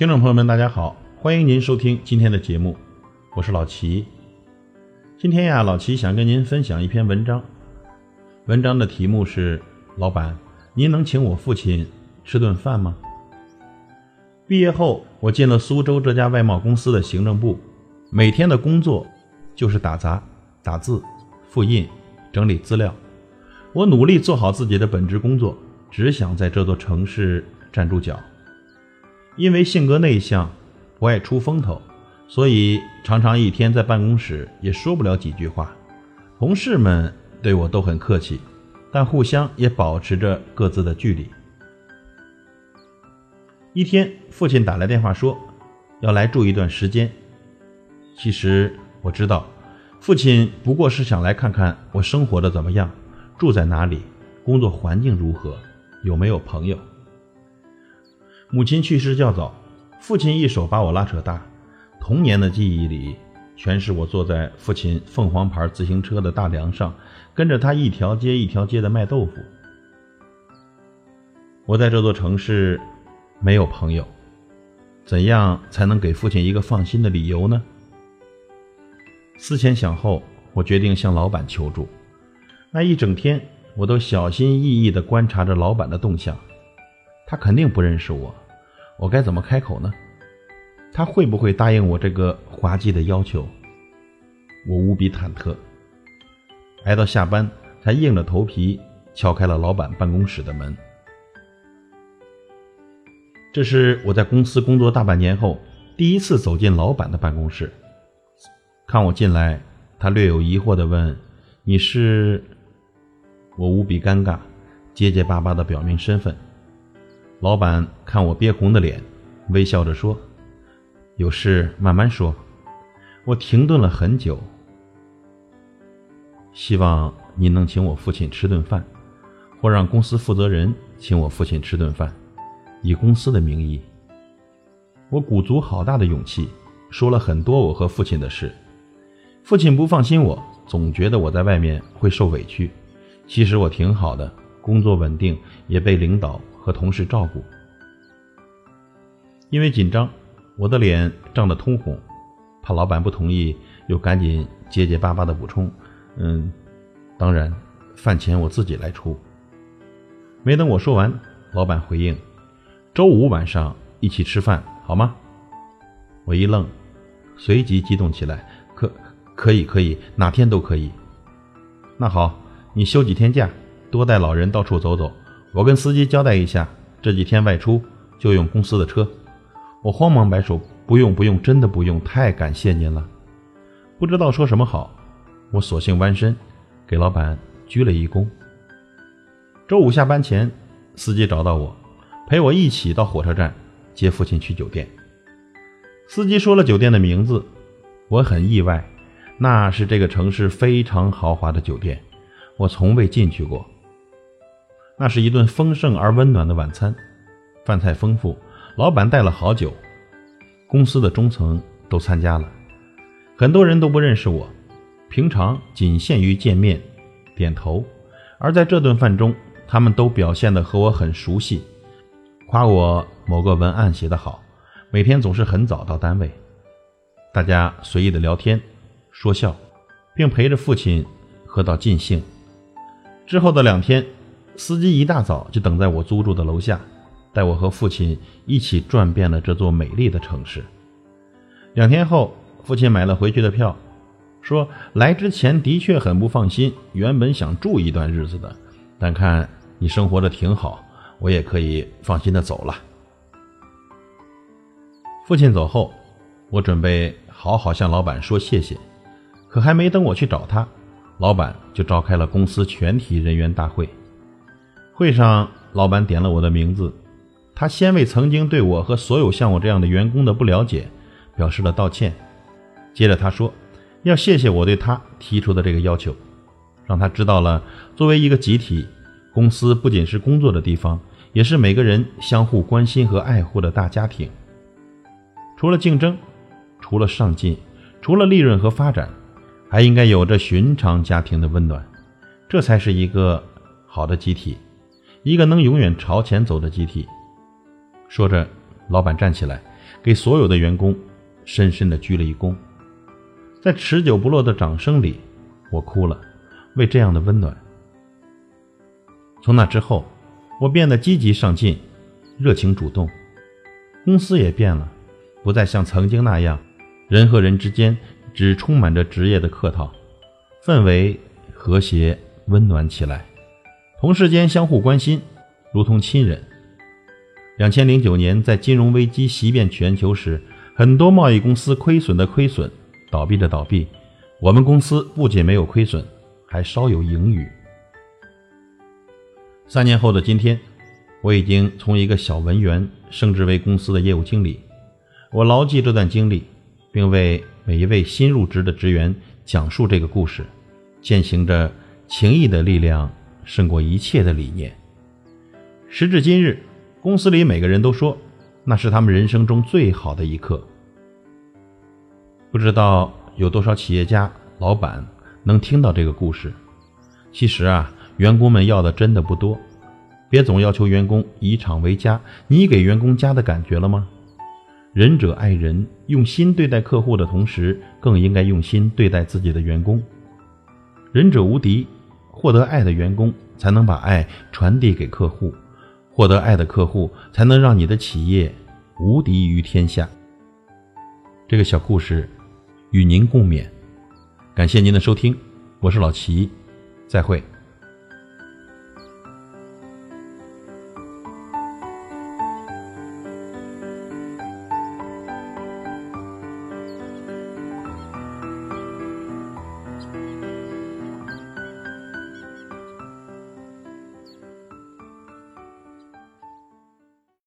听众朋友们，大家好，欢迎您收听今天的节目，我是老齐。今天呀，老齐想跟您分享一篇文章，文章的题目是：老板，您能请我父亲吃顿饭吗？毕业后，我进了苏州这家外贸公司的行政部，每天的工作就是打杂、打字、复印、整理资料。我努力做好自己的本职工作，只想在这座城市站住脚。因为性格内向，不爱出风头，所以常常一天在办公室也说不了几句话。同事们对我都很客气，但互相也保持着各自的距离。一天，父亲打来电话说要来住一段时间。其实我知道，父亲不过是想来看看我生活的怎么样，住在哪里，工作环境如何，有没有朋友。母亲去世较早，父亲一手把我拉扯大。童年的记忆里，全是我坐在父亲凤凰牌自行车的大梁上，跟着他一条街一条街的卖豆腐。我在这座城市没有朋友，怎样才能给父亲一个放心的理由呢？思前想后，我决定向老板求助。那一整天，我都小心翼翼地观察着老板的动向。他肯定不认识我，我该怎么开口呢？他会不会答应我这个滑稽的要求？我无比忐忑。挨到下班，才硬着头皮敲开了老板办公室的门。这是我在公司工作大半年后第一次走进老板的办公室。看我进来，他略有疑惑地问：“你是？”我无比尴尬，结结巴巴地表明身份。老板看我憋红的脸，微笑着说：“有事慢慢说。”我停顿了很久，希望您能请我父亲吃顿饭，或让公司负责人请我父亲吃顿饭，以公司的名义。我鼓足好大的勇气，说了很多我和父亲的事。父亲不放心我，总觉得我在外面会受委屈。其实我挺好的，工作稳定，也被领导。和同事照顾，因为紧张，我的脸涨得通红，怕老板不同意，又赶紧结结巴巴的补充：“嗯，当然，饭钱我自己来出。”没等我说完，老板回应：“周五晚上一起吃饭好吗？”我一愣，随即激动起来：“可可以可以，哪天都可以。”那好，你休几天假，多带老人到处走走。我跟司机交代一下，这几天外出就用公司的车。我慌忙摆手，不用不用，真的不用，太感谢您了。不知道说什么好，我索性弯身给老板鞠了一躬。周五下班前，司机找到我，陪我一起到火车站接父亲去酒店。司机说了酒店的名字，我很意外，那是这个城市非常豪华的酒店，我从未进去过。那是一顿丰盛而温暖的晚餐，饭菜丰富，老板带了好酒，公司的中层都参加了，很多人都不认识我，平常仅限于见面、点头，而在这顿饭中，他们都表现得和我很熟悉，夸我某个文案写得好，每天总是很早到单位，大家随意的聊天、说笑，并陪着父亲喝到尽兴。之后的两天。司机一大早就等在我租住的楼下，带我和父亲一起转遍了这座美丽的城市。两天后，父亲买了回去的票，说来之前的确很不放心，原本想住一段日子的，但看你生活的挺好，我也可以放心的走了。父亲走后，我准备好好向老板说谢谢，可还没等我去找他，老板就召开了公司全体人员大会。会上，老板点了我的名字，他先为曾经对我和所有像我这样的员工的不了解表示了道歉。接着他说，要谢谢我对他提出的这个要求，让他知道了作为一个集体，公司不仅是工作的地方，也是每个人相互关心和爱护的大家庭。除了竞争，除了上进，除了利润和发展，还应该有着寻常家庭的温暖，这才是一个好的集体。一个能永远朝前走的集体。说着，老板站起来，给所有的员工深深的鞠了一躬。在持久不落的掌声里，我哭了，为这样的温暖。从那之后，我变得积极上进，热情主动。公司也变了，不再像曾经那样，人和人之间只充满着职业的客套，氛围和谐温暖起来，同事间相互关心，如同亲人。两千零九年，在金融危机袭遍全球时，很多贸易公司亏损的亏损，倒闭的倒闭，我们公司不仅没有亏损，还稍有盈余。三年后的今天。我已经从一个小文员升职为公司的业务经理，我牢记这段经历，并为每一位新入职的职员讲述这个故事，践行着情谊的力量胜过一切的理念。时至今日，公司里每个人都说那是他们人生中最好的一刻。不知道有多少企业家老板能听到这个故事。其实啊，员工们要的真的不多。别总要求员工以厂为家，你给员工家的感觉了吗？仁者爱人，用心对待客户的同时，更应该用心对待自己的员工。仁者无敌，获得爱的员工才能把爱传递给客户，获得爱的客户才能让你的企业无敌于天下。这个小故事与您共勉，感谢您的收听，我是老齐，再会。